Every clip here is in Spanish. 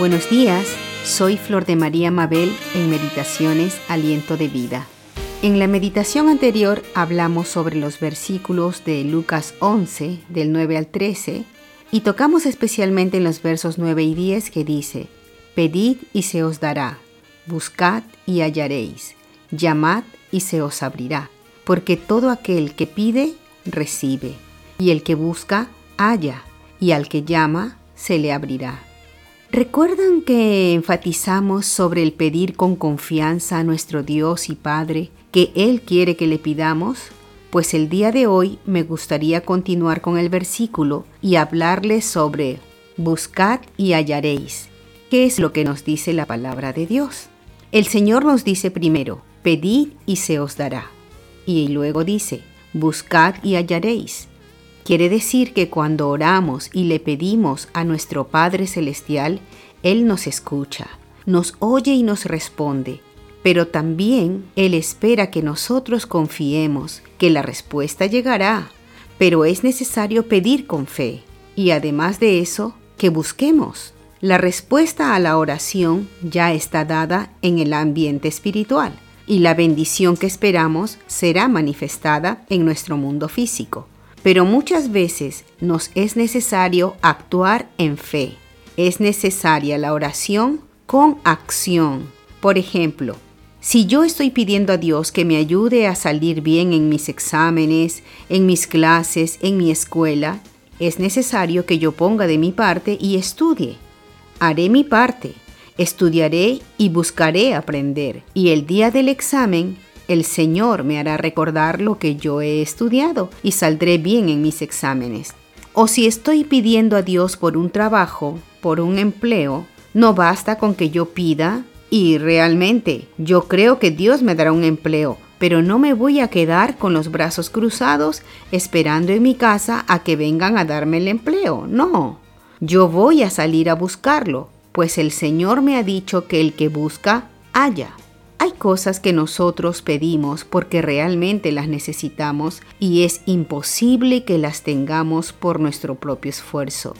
Buenos días, soy Flor de María Mabel en Meditaciones Aliento de Vida. En la meditación anterior hablamos sobre los versículos de Lucas 11, del 9 al 13, y tocamos especialmente en los versos 9 y 10 que dice, Pedid y se os dará, buscad y hallaréis, llamad y se os abrirá, porque todo aquel que pide, recibe, y el que busca, halla, y al que llama, se le abrirá. ¿Recuerdan que enfatizamos sobre el pedir con confianza a nuestro Dios y Padre que Él quiere que le pidamos? Pues el día de hoy me gustaría continuar con el versículo y hablarles sobre buscad y hallaréis. ¿Qué es lo que nos dice la palabra de Dios? El Señor nos dice primero, pedid y se os dará. Y luego dice, buscad y hallaréis. Quiere decir que cuando oramos y le pedimos a nuestro Padre Celestial, Él nos escucha, nos oye y nos responde, pero también Él espera que nosotros confiemos que la respuesta llegará, pero es necesario pedir con fe. Y además de eso, que busquemos. La respuesta a la oración ya está dada en el ambiente espiritual y la bendición que esperamos será manifestada en nuestro mundo físico pero muchas veces nos es necesario actuar en fe. Es necesaria la oración con acción. Por ejemplo, si yo estoy pidiendo a Dios que me ayude a salir bien en mis exámenes, en mis clases, en mi escuela, es necesario que yo ponga de mi parte y estudie. Haré mi parte, estudiaré y buscaré aprender. Y el día del examen el Señor me hará recordar lo que yo he estudiado y saldré bien en mis exámenes. O si estoy pidiendo a Dios por un trabajo, por un empleo, no basta con que yo pida y realmente yo creo que Dios me dará un empleo, pero no me voy a quedar con los brazos cruzados esperando en mi casa a que vengan a darme el empleo. No, yo voy a salir a buscarlo, pues el Señor me ha dicho que el que busca, halla. Hay cosas que nosotros pedimos porque realmente las necesitamos y es imposible que las tengamos por nuestro propio esfuerzo.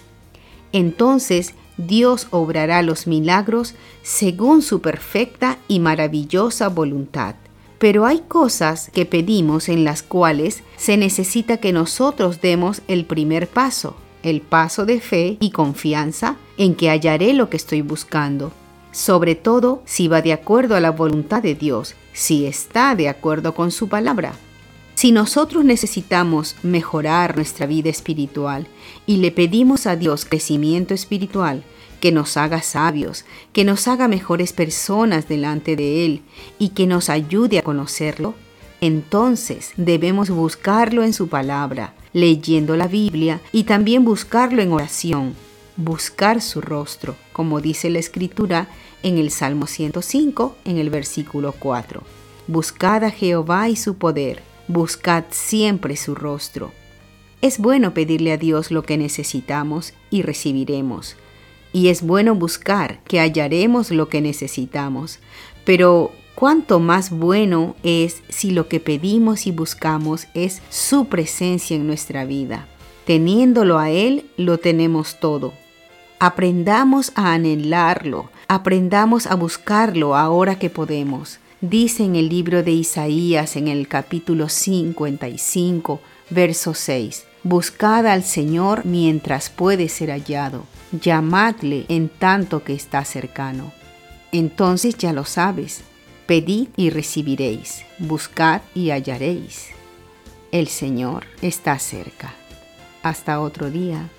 Entonces Dios obrará los milagros según su perfecta y maravillosa voluntad. Pero hay cosas que pedimos en las cuales se necesita que nosotros demos el primer paso, el paso de fe y confianza en que hallaré lo que estoy buscando sobre todo si va de acuerdo a la voluntad de Dios, si está de acuerdo con su palabra. Si nosotros necesitamos mejorar nuestra vida espiritual y le pedimos a Dios crecimiento espiritual, que nos haga sabios, que nos haga mejores personas delante de Él y que nos ayude a conocerlo, entonces debemos buscarlo en su palabra, leyendo la Biblia y también buscarlo en oración buscar su rostro, como dice la escritura en el Salmo 105, en el versículo 4. Buscad a Jehová y su poder, buscad siempre su rostro. Es bueno pedirle a Dios lo que necesitamos y recibiremos. Y es bueno buscar que hallaremos lo que necesitamos. Pero cuánto más bueno es si lo que pedimos y buscamos es su presencia en nuestra vida. Teniéndolo a Él, lo tenemos todo. Aprendamos a anhelarlo, aprendamos a buscarlo ahora que podemos. Dice en el libro de Isaías en el capítulo 55, verso 6, Buscad al Señor mientras puede ser hallado, llamadle en tanto que está cercano. Entonces ya lo sabes, pedid y recibiréis, buscad y hallaréis. El Señor está cerca. Hasta otro día.